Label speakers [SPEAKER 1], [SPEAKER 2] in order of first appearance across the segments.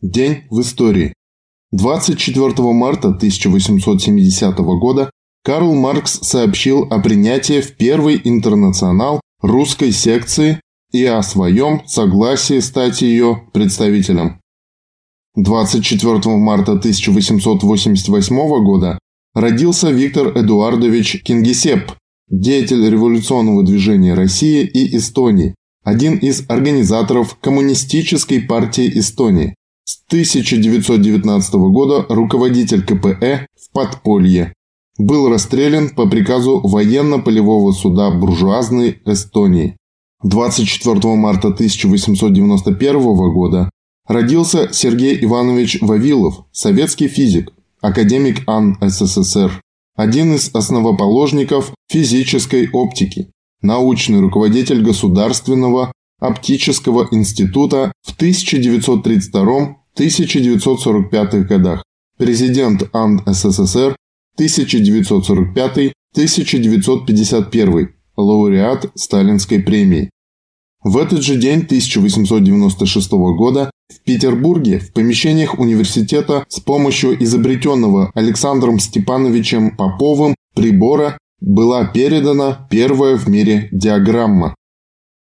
[SPEAKER 1] День в истории. 24 марта 1870 года Карл Маркс сообщил о принятии в Первый интернационал русской секции и о своем согласии стать ее представителем. 24 марта 1888 года родился Виктор Эдуардович Кингисепп, деятель революционного движения России и Эстонии, один из организаторов Коммунистической партии Эстонии. С 1919 года руководитель КПЭ в подполье. Был расстрелян по приказу военно-полевого суда буржуазной Эстонии. 24 марта 1891 года родился Сергей Иванович Вавилов, советский физик, академик АН СССР, один из основоположников физической оптики, научный руководитель Государственного оптического института в 1932-1945 годах, президент АН СССР 1945-1951, лауреат Сталинской премии. В этот же день 1896 года в Петербурге в помещениях университета с помощью изобретенного Александром Степановичем Поповым прибора была передана первая в мире диаграмма.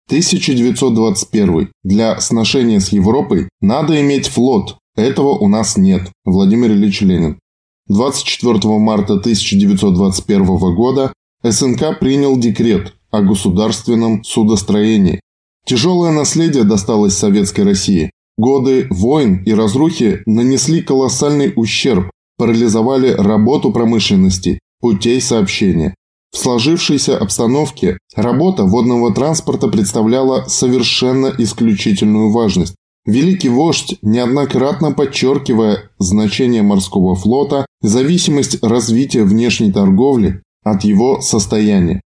[SPEAKER 1] 1921. Для сношения с Европой надо иметь флот. Этого у нас нет. Владимир Ильич Ленин. 24 марта 1921 года СНК принял декрет о государственном судостроении. Тяжелое наследие досталось Советской России. Годы войн и разрухи нанесли колоссальный ущерб, парализовали работу промышленности, путей сообщения. В сложившейся обстановке работа водного транспорта представляла совершенно исключительную важность. Великий вождь, неоднократно подчеркивая значение морского флота, зависимость развития внешней торговли от его состояния.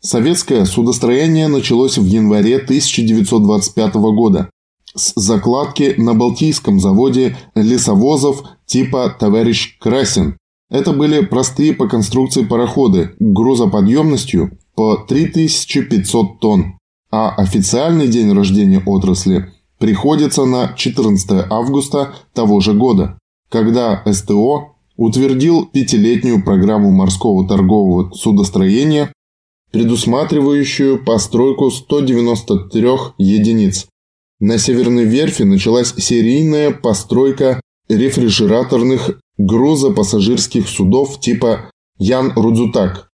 [SPEAKER 1] Советское судостроение началось в январе 1925 года с закладки на Балтийском заводе лесовозов типа «Товарищ Красин», это были простые по конструкции пароходы грузоподъемностью по 3500 тонн, а официальный день рождения отрасли приходится на 14 августа того же года, когда СТО утвердил пятилетнюю программу морского торгового судостроения, предусматривающую постройку 193 единиц. На Северной верфи началась серийная постройка рефрижераторных грузопассажирских судов типа Ян Рудзутак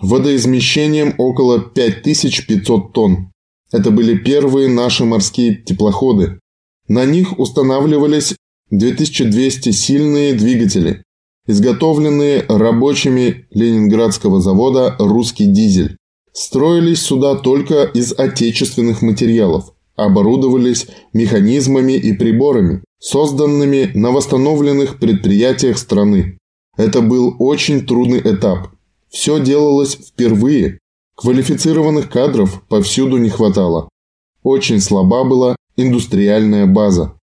[SPEAKER 1] водоизмещением около 5500 тонн. Это были первые наши морские теплоходы. На них устанавливались 2200 сильные двигатели, изготовленные рабочими Ленинградского завода «Русский дизель». Строились суда только из отечественных материалов, оборудовались механизмами и приборами, созданными на восстановленных предприятиях страны. Это был очень трудный этап. Все делалось впервые. Квалифицированных кадров повсюду не хватало. Очень слаба была индустриальная база.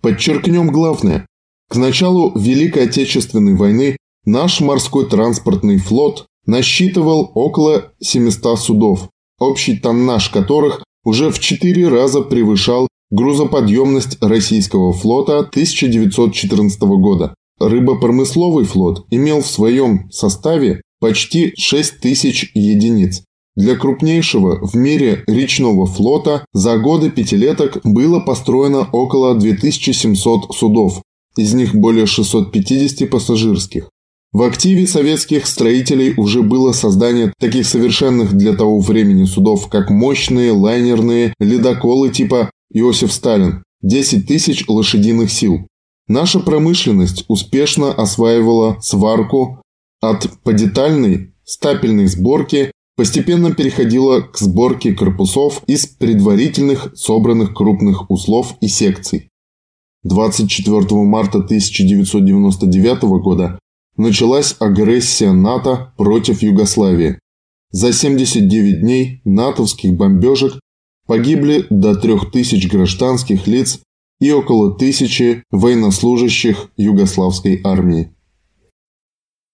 [SPEAKER 1] Подчеркнем главное. К началу Великой Отечественной войны наш морской транспортный флот насчитывал около 700 судов, общий тоннаж которых уже в 4 раза превышал грузоподъемность российского флота 1914 года. Рыбопромысловый флот имел в своем составе почти 6 тысяч единиц. Для крупнейшего в мире речного флота за годы пятилеток было построено около 2700 судов, из них более 650 пассажирских. В активе советских строителей уже было создание таких совершенных для того времени судов, как мощные лайнерные ледоколы типа Иосиф Сталин, 10 тысяч лошадиных сил. Наша промышленность успешно осваивала сварку от подетальной стапельной сборки постепенно переходила к сборке корпусов из предварительных собранных крупных узлов и секций. 24 марта 1999 года началась агрессия НАТО против Югославии. За 79 дней натовских бомбежек Погибли до 3000 гражданских лиц и около тысячи военнослужащих югославской армии.